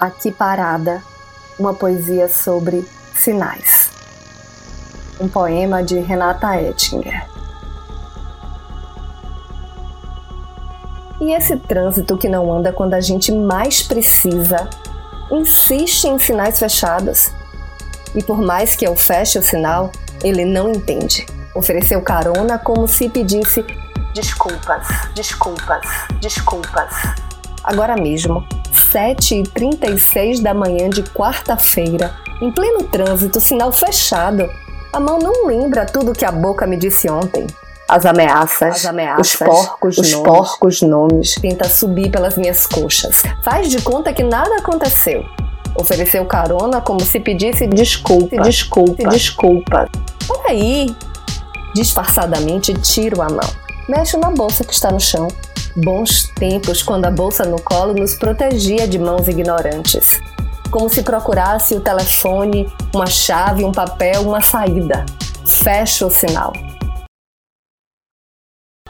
Aqui Parada, uma poesia sobre sinais. Um poema de Renata Ettinger. E esse trânsito que não anda quando a gente mais precisa, insiste em sinais fechados. E por mais que eu feche o sinal, ele não entende. Ofereceu carona como se pedisse desculpas, desculpas, desculpas. Agora mesmo, 7h36 da manhã de quarta-feira, em pleno trânsito, sinal fechado. A mão não lembra tudo que a boca me disse ontem. As ameaças, As ameaças os porcos, os nomes. porcos nomes. Tenta subir pelas minhas coxas. Faz de conta que nada aconteceu. Ofereceu carona como se pedisse desculpa, desculpa, desculpa. Peraí. Disfarçadamente tiro a mão. Mexo na bolsa que está no chão. Bons tempos quando a bolsa no colo nos protegia de mãos ignorantes. Como se procurasse o telefone, uma chave, um papel, uma saída. Fecho o sinal.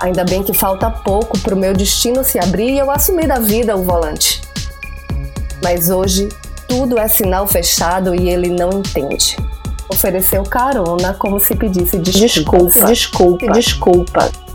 Ainda bem que falta pouco para o meu destino se abrir e eu assumir da vida o volante. Mas hoje tudo é sinal fechado e ele não entende. Ofereceu carona como se pedisse desculpa, desculpa, desculpa. desculpa.